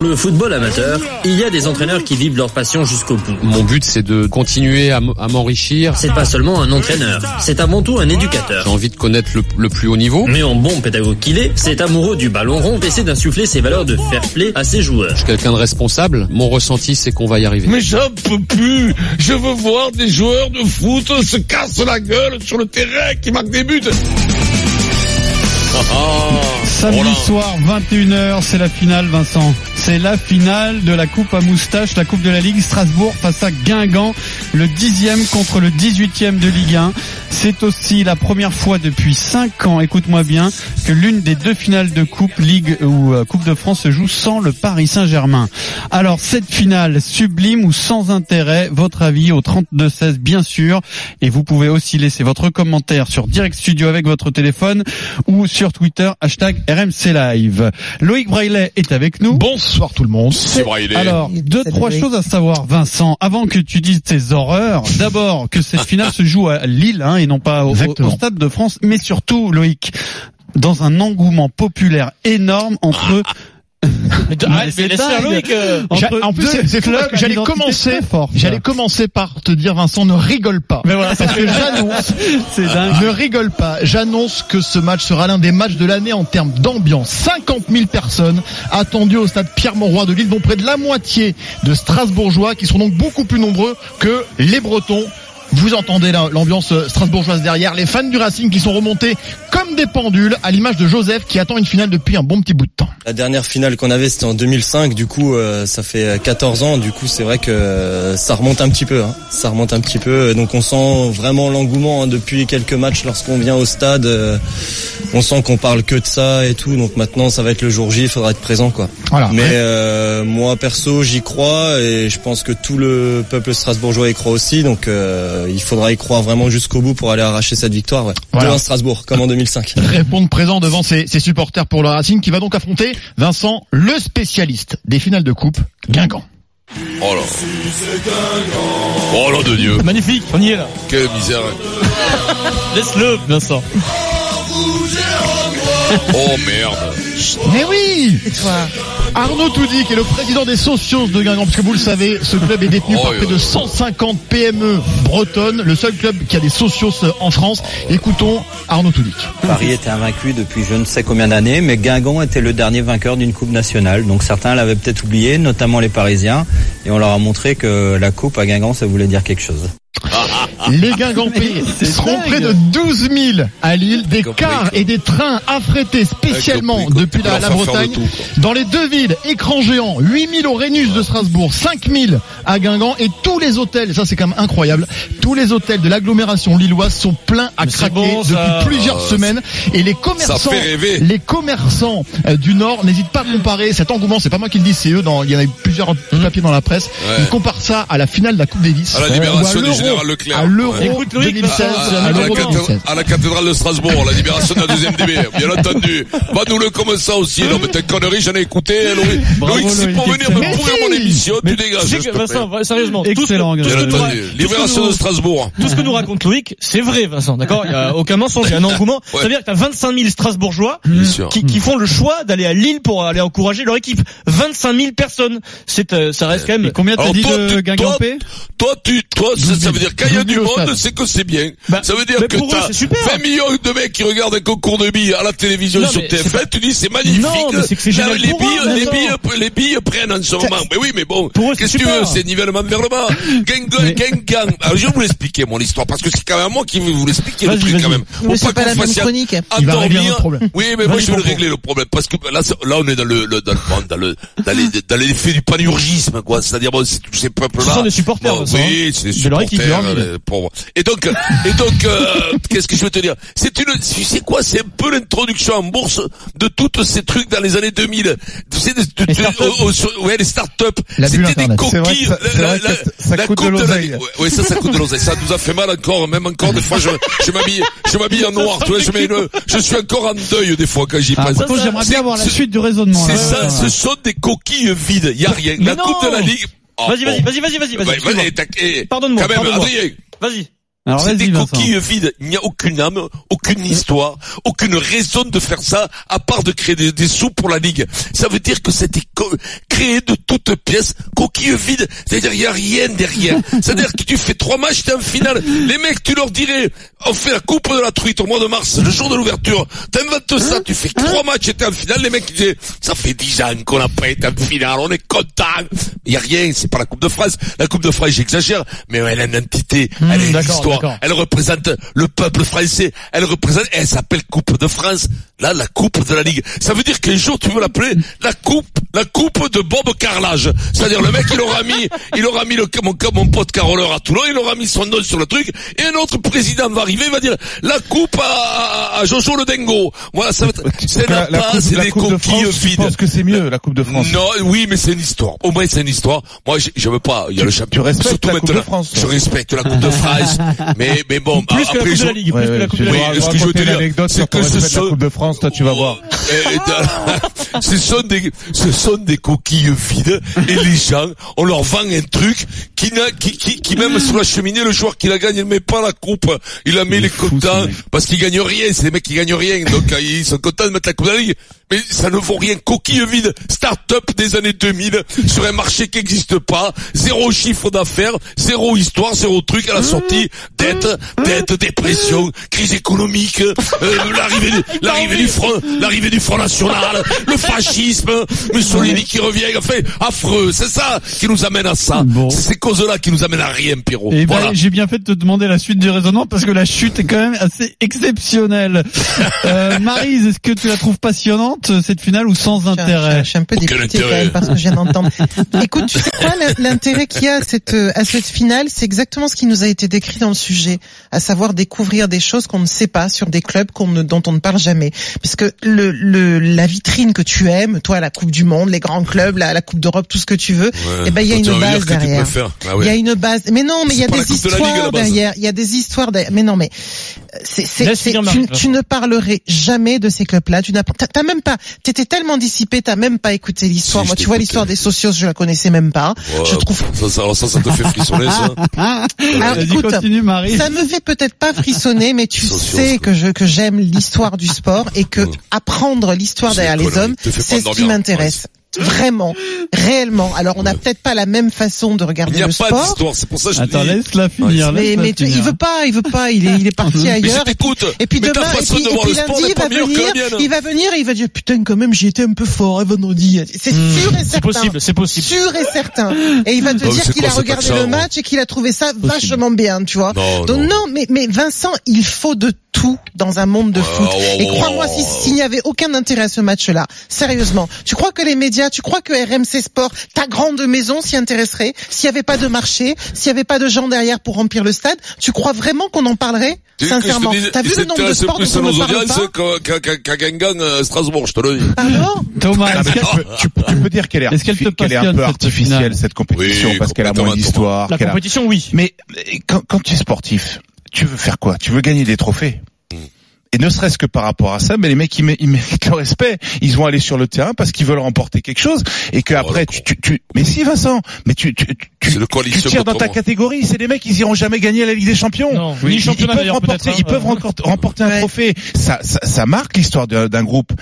Le football amateur, il y a des entraîneurs qui vivent leur passion jusqu'au bout. Mon but, c'est de continuer à m'enrichir. C'est pas seulement un entraîneur, c'est avant tout un éducateur. J'ai envie de connaître le, le, plus haut niveau. Mais en bon pédagogue qu'il est, c'est amoureux du ballon rond et essaie d'insuffler ses valeurs de fair play à ses joueurs. Je suis quelqu'un de responsable. Mon ressenti, c'est qu'on va y arriver. Mais j'en peux plus. Je veux voir des joueurs de foot se casser la gueule sur le terrain qui marquent des buts. Samedi soir, 21h, c'est la finale, Vincent. C'est la finale de la Coupe à moustache, la Coupe de la Ligue Strasbourg face à Guingamp, le dixième contre le 18e de Ligue 1. C'est aussi la première fois depuis 5 ans, écoute-moi bien, que l'une des deux finales de Coupe Ligue ou euh, Coupe de France se joue sans le Paris Saint-Germain. Alors cette finale, sublime ou sans intérêt, votre avis au 32-16 bien sûr, et vous pouvez aussi laisser votre commentaire sur Direct Studio avec votre téléphone ou sur Twitter, hashtag RMC Live. Loïc Braillet est avec nous. Bonsoir tout le monde. Alors, deux, trois choses à savoir, Vincent, avant que tu dises tes horreurs. D'abord, que cette finale se joue à Lille, hein, et non pas au, au, Stade de France, mais surtout, Loïc, dans un engouement populaire énorme entre en plus, c'est j'allais commencer, j'allais commencer par te dire, Vincent, ne rigole pas. Mais voilà, parce que j'annonce, ne rigole pas. J'annonce que ce match sera l'un des matchs de l'année en termes d'ambiance. 50 000 personnes attendues au stade Pierre-Mauroy de Lille, dont près de la moitié de Strasbourgeois, qui seront donc beaucoup plus nombreux que les Bretons vous entendez l'ambiance strasbourgeoise derrière, les fans du Racing qui sont remontés comme des pendules à l'image de Joseph qui attend une finale depuis un bon petit bout de temps. La dernière finale qu'on avait c'était en 2005, du coup euh, ça fait 14 ans, du coup c'est vrai que euh, ça remonte un petit peu, hein. ça remonte un petit peu, donc on sent vraiment l'engouement hein, depuis quelques matchs lorsqu'on vient au stade, euh, on sent qu'on parle que de ça et tout, donc maintenant ça va être le jour J, il faudra être présent quoi. Voilà. Mais euh, moi perso j'y crois. Et je pense que tout le peuple strasbourgeois y croit aussi, donc il faudra y croire vraiment jusqu'au bout pour aller arracher cette victoire. Ouais. Voilà. Devant Strasbourg, comme en 2005. Répondre présent devant ses, ses, supporters pour le Racing qui va donc affronter Vincent, le spécialiste des finales de coupe, Guingamp. Oh là Oh là de Dieu Magnifique, on y est là. Quelle misère Laisse-le, Vincent. Oh merde Mais oui Arnaud Toudy, qui est le président des socios de Guingamp, parce que vous le savez, ce club est détenu Oh, par oui, près oui. de 150 PME bretonnes, le seul club qui a des socios en France. Écoutons Arnaud Toudy. Paris était invaincu depuis je ne sais combien d'années, mais Guingamp était le dernier vainqueur d'une Coupe nationale. Donc certains l'avaient peut-être oublié, notamment les Parisiens, et on leur a montré que la Coupe à Guingamp, ça voulait dire quelque chose. Les Guingampais seront près de 12 000 à Lille, des cars et des trains affrétés spécialement depuis la, Bretagne. Dans les deux villes, écran géant, 8 000 au Rhénus de Strasbourg, 5 000 à Guingamp et tous les hôtels, ça c'est quand même incroyable, tous les hôtels de l'agglomération lilloise sont pleins à craquer bon, ça. depuis plusieurs Ah, semaines. et les commerçants, les commerçants euh, du Nord n'hésitent pas à comparer. Cet engouement, c'est pas moi qui le dis, c'est eux, dans, il y en a eu plusieurs papiers dans la presse, Ouais. ils comparent ça à la finale de la Coupe Davis. À la Ou libération du l'Euro, général Leclerc. À l'Euro Ouais. Écoute, Loïc, 2016, à, à à la cathédrale, 2016. à la cathédrale de Strasbourg, la libération de la deuxième DB, bien entendu. Va nous le comme ça aussi. Non, mais t'es connerie, j'en ai écouté, Loïc. Bravo, Loïc, c'est pour Loïc, venir me pourrir mon Mais si. émission, tu dégages. Vincent, sérieusement, Excellent, Libération de Strasbourg. Tout ce que nous raconte Loïc, c'est vrai, Vincent, d'accord? Il y a aucun mensonge, il y a un engouement. Ça veut dire que t'as 25 000 Strasbourgeois qui, qui font le choix d'aller à Lille pour aller encourager leur équipe. 25 000 personnes. C'est, euh, ça reste quand même. Combien Alors, toi, tu- toi, toi, tu, toi, ça, veut dire qu'il y 12 du 000 au monde, c'est que c'est bien. Bah, ça veut dire que pour t'as c'est super. 20 millions de mecs qui regardent un concours de billes à la télévision Non, sur mais c'est TF1, pas- tu dis c'est magnifique. Non, mais c'est que c'est Là, génial les pour billes, eux, les Vincent. billes, les billes prennent en ce moment. Mais oui, mais bon. Pour eux, Qu'est-ce c'est que tu veux? C'est nivellement vers le bas. Gang, Mais- gang, gang. Alors, je vais vous l'expliquer, mon histoire, parce que c'est quand même moi qui vais vous l'expliquer le truc, quand même. C'est pas la même chronique. Oui, mais moi, je vais le régler, le problème. Parce que là, c'est- là, on est dans le, dans le, dans le, dans les, dans l'effet du panurgisme, quoi. C'est-à-dire, bon, c'est tous ces peuples-là. Ce sont des supporters, Vincent, oui, c'est des supporters. Euh, pauvres. Et donc, et donc, euh, qu'est-ce que je veux te dire? C'est une, tu sais quoi, c'est un peu l'introduction en bourse de toutes ces trucs dans les années 2000. Tu sais, de, de- Les de- startups. au- au- ouais, les start-up. C'était des coquilles. La- la- ça- la coûte de l'oseille. Ouais, ouais, ça, ça coûte de l'oseille. Ça nous a fait mal encore, même encore des fois, je, je m'habille, je m'habille en noir, tu vois, je mets une, je suis encore en deuil des fois quand j'y Ah, pense. j'aimerais bien avoir la suite du raisonnement. C'est ça, ce sont des coquilles vides. Il y a rien. La coupe de la. Ligue. Vas-y, vas-y, vas-y, vas-y, vas-y, vas-y. vas-y, Pardonne-moi, Quand même, pardonne-moi. Adrien. Vas-y. C'est des Vincent. coquilles vides. Il n'y a aucune âme, aucune histoire, aucune raison de faire ça, à part de créer des, des sous pour la Ligue. Ça veut dire que c'était créé de toutes pièces, coquilles vides. C'est-à-dire, il n'y a rien derrière. C'est-à-dire que tu fais trois matchs, t'es en finale. Les mecs, tu leur dirais, on fait la coupe de la truite au mois de mars, le jour de l'ouverture. T'inventes ça, tu fais trois matchs et t'es en finale. Les mecs, ils disaient, ça fait dix ans qu'on n'a pas été en finale, on est content. Il n'y a rien, c'est pas la Coupe de France. La Coupe de France, j'exagère, mais elle a une entité, elle a une histoire, elle représente le peuple français, elle représente, elle s'appelle Coupe de France. Là, la Coupe de la Ligue. Ça veut dire qu'un jour, tu veux l'appeler la Coupe, la Coupe de Bob Carrelage. C'est-à-dire, le mec, il aura mis, il aura mis le, mon, mon pote caroleur à Toulon, il aura mis son nom sur le truc, et un autre président va arriver, il va dire, la Coupe à, à, à Jojo le Dingo. Voilà, ça va être, c'est La, la c'est des coupe de coquilles France, tu vides. penses que c'est mieux, la Coupe de France Non, oui, mais c'est une histoire. Au moins, c'est une histoire. Moi, je, je veux pas. Il y a le champion. respectes Surtout la Coupe de maintenant. France, toi. Je respecte la Coupe de France. mais, mais bon, Plus que la après, de je- la Ligue, plus Ouais, que la Coupe je de la Oui, ce que je veux te dire, l'anecdote c'est que ce de la Coupe de France, toi tu vas voir. Ce sont des, ce sont des coquilles vides et les gens, on leur vend un truc qui n'a, qui, qui, qui même sur la cheminée, le joueur qui la gagne, il met pas la coupe, il la met les contents parce qu'il gagne rien, c'est des mecs qui gagnent rien, donc euh, ils sont contents de mettre la coupe de la ligue. Mais ça ne vaut rien, coquille vide, start-up des années 2000, sur un marché qui n'existe pas, zéro chiffre d'affaires, zéro histoire, zéro truc à la sortie, dette, dette, dépression, crise économique, euh, l'arrivée, du- l'arrivée du front, l'arrivée du Front National, le fascisme, Mussolini qui revient, enfin, affreux, c'est ça qui nous amène à ça. Bon. C'est ces causes-là qui nous amènent à rien, Pierrot. Et ben, voilà. j'ai bien fait de te demander la suite du raisonnement parce que la chute est quand même assez exceptionnelle. Euh, Marise, est-ce que tu la trouves passionnante? Cette finale ou sans Je- intérêt Je, suis un peu dépité quand même parce que je viens d'entendre. Écoute, tu sais quoi, l'in- l'intérêt qu'il y a à cette, euh, à cette finale, c'est exactement ce qui nous a été décrit dans le sujet, à savoir découvrir des choses qu'on ne sait pas sur des clubs qu'on ne, dont on ne parle jamais. Puisque le, le, la vitrine que tu aimes, toi, la Coupe du Monde, les grands clubs, la, la Coupe d'Europe, tout ce que tu veux, eh ben, il y a une base que derrière. Ah Il ouais. y a une base. Mais non, mais il y a des de histoires derrière. Il y a des histoires derrière. Mais non, mais euh, c'est, tu, tu ne parlerais jamais de ces clubs-là. Tu n'as, même pas, t'étais tellement dissipé, t'as même pas écouté l'histoire. Si, Moi, tu vois l'histoire des socios, je la connaissais même pas. Ouais, je trouve. Ça, ça, alors ça, ça te fait frissonner, ça. Alors, écoute, continue ça me fait peut-être pas frissonner, mais tu Socios, sais que je que j'aime l'histoire du sport et que apprendre l'histoire derrière les hommes, c'est ce qui m'intéresse. Vraiment, réellement. Alors, on n'a peut-être pas la même façon de Il regarder n'y a le pas sport. d'histoire, c'est pour ça que je Attends, dis. laisse-la finir. Mais, mais il veut pas, il veut pas, il est, il est parti Mais ailleurs. t'écoute. Et puis Mais demain, et puis, de et voir puis le sport lundi, il va venir, il va venir, et il va dire putain quand même j'y étais un peu fort hein, vendredi. C'est sûr et certain. C'est possible, c'est possible. Sûr et certain. Et il va te mais dire qu'il a regardé le match et qu'il a trouvé ça vachement bien, tu vois. Non, Donc non. mais mais Vincent, il faut de tout dans un monde de foot. Et crois-moi, si- s'il n'y avait aucun intérêt à ce match-là, sérieusement, tu crois que les médias, tu crois que RMC Sport, ta grande maison s'y intéresserait S'il n'y avait pas de marché, s'il n'y avait pas de gens derrière pour remplir le stade, tu crois vraiment qu'on en parlerait Sincèrement, t'as vu le nombre de sports dont on ne parle pas? qu'à Guingamp, euh, Strasbourg, je te le dis. Pardon? Thomas, Ah, tu, peux, tu peux- tu peux dire qu'elle est, est un peu artificielle cette compétition? Oui, parce qu'elle a moins d'histoire. La a- compétition, oui. Mais euh, quand, quand tu es sportif, tu veux faire quoi? Tu veux gagner des trophées? Et ne serait-ce que par rapport à ça, mais les mecs ils, mé- ils méritent le respect. Ils vont aller sur le terrain parce qu'ils veulent remporter quelque chose et que après tu, tu, tu- mais si Vincent, mais tu tu, tu, tu tires dans ta moi. catégorie. C'est des mecs ils iront jamais gagner la Ligue des Champions. Non, Ils- ni ils, championnat peuvent remporter, peut-être, hein. ils peuvent remporter, remporter un Ouais. trophée. Ça, ça, ça marque l'histoire d'un groupe.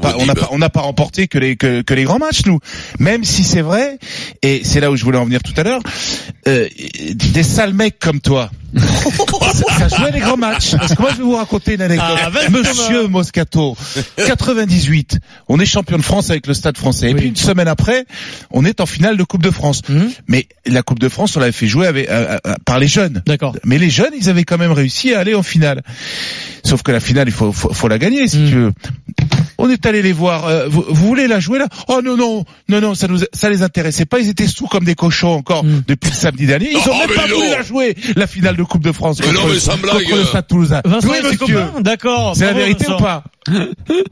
Pas- on n'a pas, on n'a pas remporté que les que, que les grands matchs nous. Même si c'est vrai, et c'est là où je voulais en venir tout à l'heure, euh, des sales mecs comme toi. Ça, jouait les grands matchs. Parce que moi, je vais vous raconter une anecdote. Ah, Monsieur Moscato, 98, on est champion de France avec le Stade français. Et puis une semaine après, on est en finale de Coupe de France. Mhm. Mais la Coupe de France, on l'avait fait jouer avec, euh, euh, par les jeunes. D'accord. Mais les jeunes, ils avaient quand même réussi à aller en finale. Sauf que la finale, il faut, faut, faut la gagner, si Mm. tu veux. On est allé les voir. euh, vous, vous voulez la jouer là? Oh non non non non, ça nous ça les intéressait pas. Ils étaient sous comme des cochons encore Mm. depuis le samedi dernier. Ils Oh, ont même mais pas non. voulu la jouer la finale de Coupe de France Mais contre, non, mais blague, contre le. Stade Toulousain. Vincent oui, et ses monsieur. copains, d'accord. C'est la vérité Vincent. ou pas?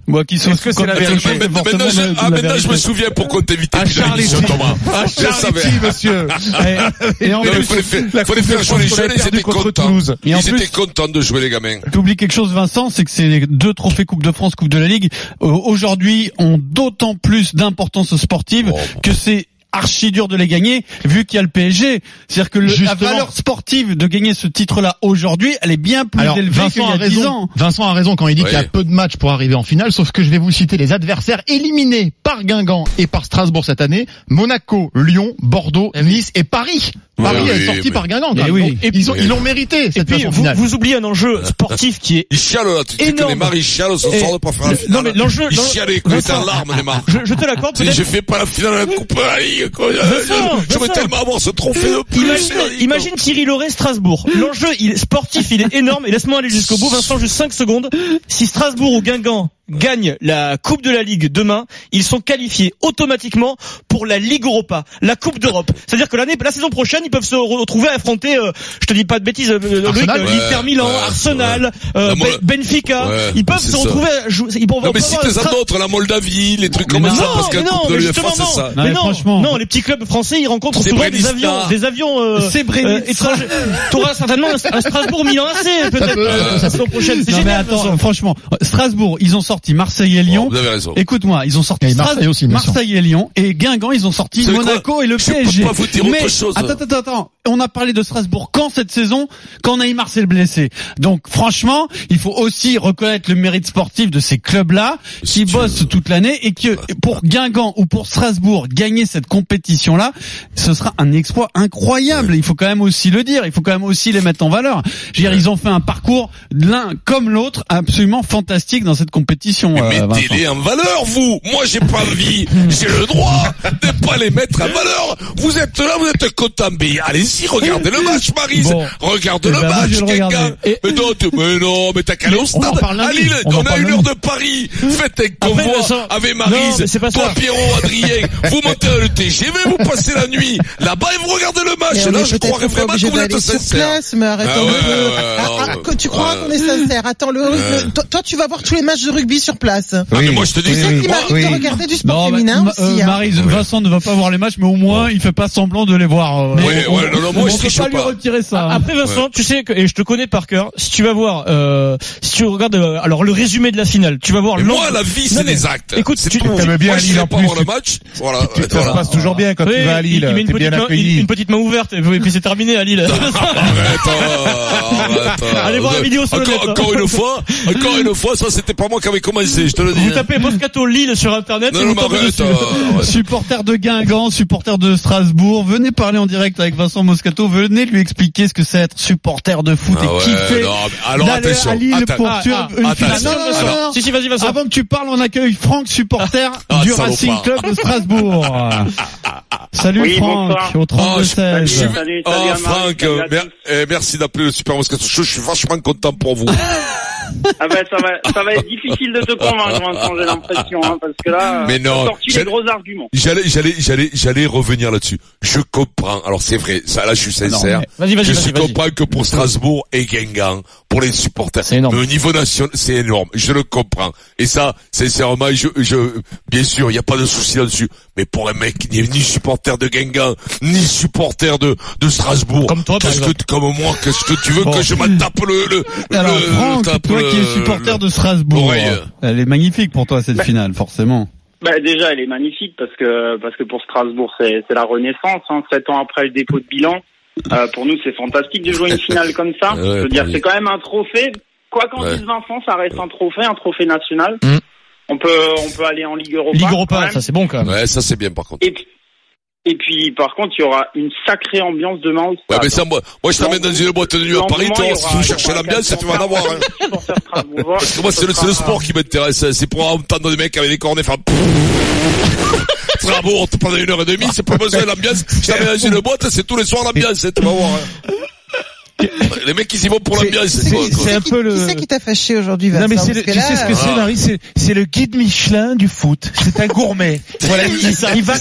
Moi qui suis Est-ce que c'est la vérité Maintenant, maintenant, je, ah, maintenant, je me souviens pourquoi t'invitais À Charletti, Thomas. à. Charletti, monsieur. Et en plus, Coupe de faire jouer les jeunes, ils étaient contents. Ils étaient contents de jouer les gamins. T'oublies quelque chose, Vincent, c'est que ces deux trophées Coupe de France, Coupe de la Ligue, euh, aujourd'hui, ont d'autant plus d'importance sportive Oh. que c'est archi dur de les gagner vu qu'il y a le PSG. C'est-à-dire que le- la valeur sportive de gagner ce titre-là aujourd'hui, elle est bien plus Alors, élevée qu'il y Vincent a a 10 raison. ans. Vincent a raison quand il dit qu'il y a peu de matchs pour arriver en finale, sauf que je vais vous citer les adversaires éliminés par Guingamp et par Strasbourg cette année. Monaco, Lyon, Bordeaux, Nice et Paris. Paris oui, est sorti mais- par Guingamp. Quand même. oui. Donc, Et ils ont, ils l'ont mérité Et puis, façon vous, finale. vous oubliez un enjeu sportif qui est Il chiale là, tu sais que Énorme. les maris chialent ce soir de pas faire la le- finale. non, mais l'enjeu- Il l'en- en Vincent, larmes, marques. je, je te l'accorde Tu sais, peut-être J'ai fait pas la finale de la Coupe de la Ligue, quoi. Vincent, Je veux Vincent. tellement avoir ce trophée de plus. Imagine, imagine Thierry Loret Strasbourg. L'enjeu il est sportif, il est énorme. Et laisse-moi aller jusqu'au bout, Vincent, juste 5 secondes. Si Strasbourg ou Guingamp gagnent la Coupe de la Ligue demain, ils sont qualifiés automatiquement pour la Ligue Europa, la Coupe d'Europe. C'est-à-dire que l'année, la saison prochaine, ils peuvent se retrouver à affronter, euh, je te dis pas de bêtises, euh, Arsenal euh, Ouais, Milan, ouais, Arsenal, euh, La Mol- Ben- Benfica. Ouais, ils peuvent c'est se ça. retrouver à jouer. Ils pourront Non, mais si avoir t'es un un autre, la Moldavie, les trucs comme ça, non, parce que mais la non, Coupe de l'UEFA, justement, c'est ça. Non, Mais mais non, franchement. non, les petits clubs français, ils rencontrent souvent des avions, des avions euh, euh, étrangers. T'auras certainement un, Strasbourg Milan AC peut-être peut, euh, la saison prochaine. C'est génial. franchement, Strasbourg, ils ont sorti Marseille et Lyon. Vous avez raison. Écoute-moi, ils ont sorti Et Marseille aussi. Marseille et Lyon et Guingamp, ils ont sorti Monaco et le Je peux PSG. pas vous dire Mais autre chose. attends, attends, attends, on a parlé de Strasbourg quand cette saison, quand Neymar s'est blessé. Donc franchement, il faut aussi reconnaître le mérite sportif de ces clubs-là qui bossent toute l'année et que pour Guingamp ou pour Strasbourg gagner cette compétition-là, ce sera un exploit incroyable. Il faut quand même aussi le dire, il faut quand même aussi les mettre en valeur. Je veux dire, ils ont fait un parcours l'un comme l'autre absolument fantastique dans cette compétition. Mais euh, mettez-les en valeur, vous. Moi, j'ai pas envie. J'ai le droit de pas les mettre en valeur. Vous êtes là, vous êtes content. Mais allez-y, regardez le match, Marise. Bon. Regarde Eh le ben, match. Et- Mais non, mais non, mais t'as qu'à aller au stade. À Lille, On a une heure de Paris. Faites un Après, convoi avec Marise. mais c'est pas Toi, ça. Pierrot, Adrien. Vous montez dans le TGV, vous passez la nuit là-bas et vous regardez le match. Là, je croirais pas vraiment que vous êtes sincère. place, mais tu crois qu'on est sincère? Attends, le, toi, tu vas voir tous les matchs de rugby sur place. Ah, mais moi, je te dis, c'est- qu'il moi- m'arrive de regarder du sport féminin aussi. euh, hein. Maryse, Vincent ne va pas voir les matchs, mais au moins il fait pas semblant de les voir. euh, Oui, on- ouais, non, non, moi, on je pas lui retirer ça. hein. Après Vincent, tu sais que et je te connais par cœur. Si tu vas voir, euh, si tu regardes alors le résumé de la finale, tu vas voir. Mais moi, la vie, c'est des actes. Écoute, tu t'aimes bien Lille en plus, le match. Voilà. Ça se passe toujours bien quand tu vas à il- Lille. il met une T'es petite, bien accueilli. une petite main ouverte et puis c'est terminé à Lille. Arrête, arrête. Allez voir la vidéo sur le encore, net. encore une fois, encore une fois, ça c'était pas moi qui avait commencé, je te le dis. Vous hein. tapez Moscato Lille sur internet Non, et non, vous tombez arrête, dessus. euh, arrête. Supporter de Guingamp, supporter de Strasbourg, venez parler en direct avec Vincent Moscato, venez lui expliquer ce que c'est être supporter de foot Ah et ouais, kiffer non, mais alors attention, à Lille pour Ah, suivre ah, une attention, Non, non, non, non. Si si vas-y Vincent. Avant que tu parles, on accueille Franck, supporter Ah, du. Racing Club de Strasbourg. Salut Oui, Franck, au 32 Oh, je- 16. je Salut, salut, Oh, Franck, euh, mer- eh, merci d'appeler le Super Moscato Show, je suis vachement content pour vous. Ah ben ça va, ça va être difficile de te convaincre, Vincent, j'ai l'impression, hein, parce que là, Mais non, sorti les gros arguments. J'allais, j'allais, j'allais, j'allais revenir là-dessus. Je comprends. Alors c'est vrai, ça là, je suis sincère. Vas-y vas-y je vas-y. suis vas-y. comprends que pour Strasbourg et Guingamp, pour les supporters, C'est énorme. mais au niveau national, c'est énorme. Je le comprends. Et ça, sincèrement, je, je, bien sûr, il n'y a pas de souci là-dessus. Mais pour un mec qui n'est ni supporter de Guingamp, ni supporter de, de Strasbourg, Comme toi, par qu'est-ce que, comme moi, qu'est-ce que tu veux Bon. que je m'en tape le, le, Alors le, Franck, tape toi le- qui es supporter de Strasbourg, elle est magnifique pour toi cette Bah. finale, forcément. Bah déjà, elle est magnifique parce que parce que pour Strasbourg, c'est c'est la renaissance. Hein, sept ans après le dépôt de bilan, euh, pour nous, c'est fantastique de jouer une finale comme ça. Ouais, Je veux dire, c'est quand même un trophée. Quoi qu'en Ouais. dise Vincent, ça reste un trophée, un trophée national. Mm. On peut on peut aller en Ligue Europa. Ligue Europa, ça c'est bon quand même. Ouais, ça c'est bien par contre. Et puis, et puis, par contre, il y aura une sacrée ambiance demain Ouais, mais ça, moi, moi je t'amène dans une boîte de nuit à Paris, toi, si tu veux chercher l'ambiance, tu vas en avoir. Hein. Parce que moi, c'est le, c'est le sport qui m'intéresse. C'est pour entendre des mecs avec des cornets faire. Strasbourg, pendant une heure et demie, c'est pas besoin de l'ambiance. Je t'amène dans une boîte, c'est tous les soirs l'ambiance, hein, tu vas voir. hein. Les mecs, ils y vont pour C'est- l'ambiance. c'est- un Qui- peu le- Qui c'est qui t'a fâché aujourd'hui, Vincent Non mais c'est le, tu là, sais ce que euh, c'est Marie c'est c'est le guide Michelin du foot. C'est un gourmet. Voilà, il, il va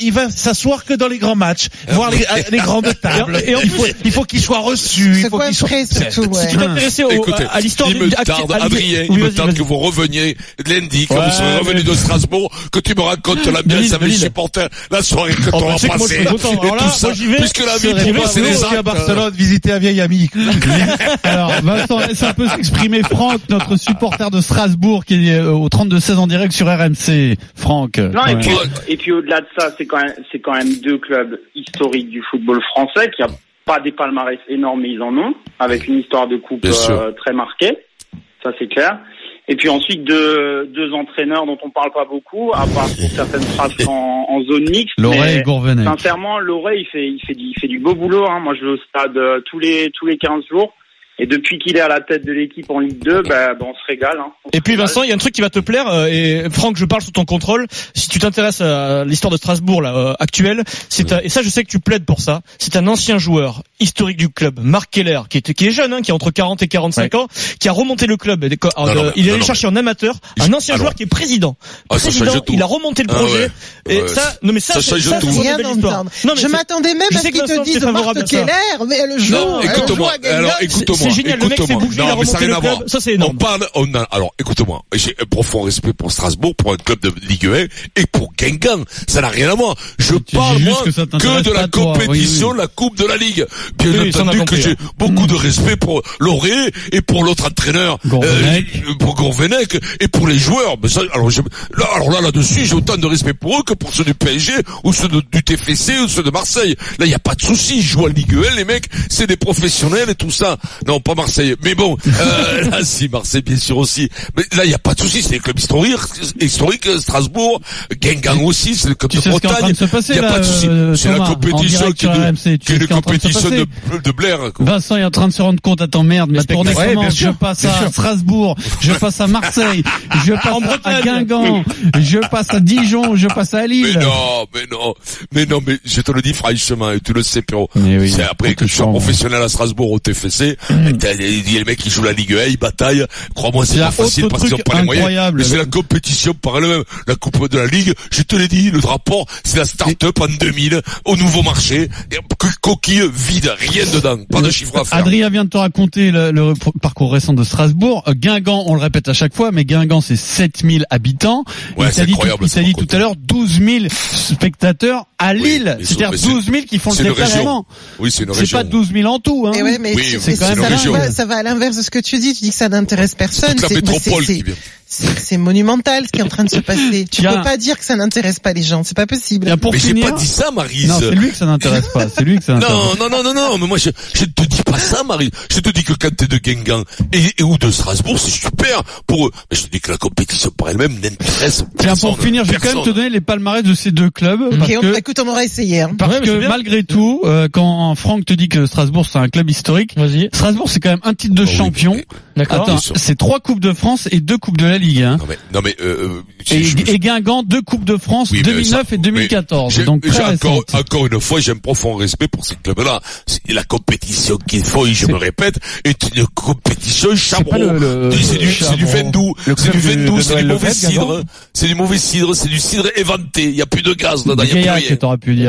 il va s'asseoir que dans les grands matchs, voir les, les grandes tables. Et en il faut, il faut qu'il soit reçu, il faut qu'il soit surtout, ouais. Si tu t'intéressais au- Écoutez, à l'histoire il du me à- tarde, Adrien, il me tarde que vous reveniez lundi, quand vous serez revenu de Strasbourg, que tu me racontes l'ambiance avec les supporters, la soirée que Oh, tu bah, passée, et tout ça, moi, j'y vais. puisque la vie pour moi, c'est les actes. à Barcelone visiter un vieil ami. Alors, Vincent, laisse un peu s'exprimer Franck, notre supporter de Strasbourg, qui est euh, au 32-16 en direct sur RMC. Franck? Non, et puis, et puis au-delà de ça, c'est quand même, c'est quand même deux clubs historiques du football français qui a pas des palmarès énormes, mais ils en ont, avec une histoire de coupe euh, très marquée. Ça, c'est clair. Et puis ensuite, deux, deux entraîneurs dont on parle pas beaucoup, à part pour certaines phrases en, en zone mixte. Loret mais et Gourvenec. Sincèrement, Loret, il fait, il fait du, il fait du beau boulot. Hein. Moi, je vais au stade euh, tous les, tous les 15 jours. Et depuis qu'il est à la tête de l'équipe en Ligue 2, ben, ben, on se régale. Hein. On Et se puis régale. Vincent, il y a un truc qui va te plaire euh, et Franck, je parle sous ton contrôle. Si tu t'intéresses à l'histoire de Strasbourg là euh, actuelle, c'est un- et ça je sais que tu plaides pour ça. C'est un ancien joueur historique du club, Marc Keller, qui est qui est jeune, hein, qui a entre 40 et 45 ans, qui a remonté le club. Euh, Non, il est allé non, chercher en amateur un ancien alors- joueur qui est président. Ah, ça président, il a remonté le Ah projet. ouais. Et Ouais, ça, non mais ça, ça ça, tout. c'est une Rien belle histoire. Non, mais Je m'attendais même je à ce que qu'ils te disent Marc ça. Keller, mais écoute-moi. Guingamp. Alors, C'est- écoute-moi. c'est génial, le mec s'est écoute-moi. bougé, il a Non, mais remonté ça n'a rien le à club. voir. Ça, c'est On énorme. parle, on a, alors, écoute-moi. J'ai un profond respect pour Strasbourg, pour un club de Ligue 1 et pour Guingamp. Ça n'a rien à voir. Je parle, moi, que ça de la compétition, la Coupe de la Ligue. Bien Oui, entendu que j'ai hein. beaucoup de respect pour Loré et pour l'autre entraîneur, Gourvenec. euh, pour Gourvenec et pour les joueurs. Mais ça, alors, je- là, alors là, là-dessus, j'ai autant de respect pour eux que pour ceux du PSG ou ceux de- du TFC ou ceux de Marseille. Là, il n'y a pas de souci. Ils jouent à Ligue 1, les mecs. C'est des professionnels et tout ça. Non, pas Marseille. Mais bon, euh, là, si, Marseille, bien sûr aussi. Mais là, il n'y a pas de souci. C'est des clubs historiques, historiques, Strasbourg, Guingamp aussi, c'est le club Tu de Bretagne. Il n'y a là, pas de souci. euh, C'est la compétition qui est une compétition de, de Blair. quoi. Vincent est en train de se rendre compte, attends merde, ma tournée Ouais, bien commence, sûr, je passe à sûr. Strasbourg, je passe à Marseille, je passe En à. Guingamp, je passe à Dijon, je passe à Mais Lille. non, mais non, mais non, mais je te le dis franchement, et tu le sais, Pierrot. Mais oui, c'est après que je sois sent. professionnel à Strasbourg au TFC, et t'as les, les mecs qui jouent la Ligue 1, ils bataillent. Crois-moi, c'est pas un facile parce qu'ils ont truc pas les moyens. incroyable. Mais c'est la compétition par elle-même. La Coupe de la Ligue, je te l'ai dit, le drapeau, c'est la start-up en 2000, au nouveau marché, et co- coquille vide, rien dedans, pas de chiffre à faire. Adrien vient de te raconter le, le parcours récent de Strasbourg. Euh, Guingamp, on le répète à chaque fois, mais Guingamp c'est 7000 habitants. Ouais, il c'est t'a dit, tout, dit tout à l'heure 12 000 spectateurs à Oui, Lille. mais C'est-à-dire c'est- mais 12 000 qui font le c'est déplacement. Oui, c'est une C'est région. pas 12 000 en tout. Hein. Et ouais, mais Oui, c'est- c'est ça, une ça ça va à l'inverse de ce que tu dis. Tu dis que ça n'intéresse personne. La C'est- mais métropole c'est- qui vient. C'est c'est monumental ce qui est en train de se passer. Tu Tiens. peux pas dire que ça n'intéresse pas les gens. C'est pas possible. Bien, pour Mais j'ai pas dit ça, Marise. Non, c'est lui que ça n'intéresse pas. C'est lui que ça n'intéresse Non, non, non, non, non, mais moi je, je ne te dis pas ça, Marie. Je te dis que quand t'es de Guingamp et, et ou de Strasbourg, c'est super pour eux. Mais je te dis que la compétition par elle-même n'intéresse Tiens, personne. pour finir, je vais quand même te donner les palmarès de ces deux clubs. Parce Ok, on- que, écoute, on aura essayé. Hein. parce Ouais, que malgré tout, euh, quand Franck te dit que Strasbourg c'est un club historique, Vas-y. Strasbourg c'est quand même un titre de Oh oui, champion. mais- D'accord. C'est trois coupes de France et deux coupes de la Ligue. Hein. Non mais, non mais, euh, je- Et, je- et Guingamp, deux coupes de France, Oui, mais 2009 ça- et 2014. J'ai- donc encore, encore une fois, j'ai un profond respect pour ces clubs-là. La compétition qu'il faut, et je me répète, est une compétition le- C'est du, c'est du C'est du c'est du mauvais cidre. C'est du mauvais cidre, c'est du cidre éventé. Il n'y a plus de gaz là-dedans, il n'y a plus rien.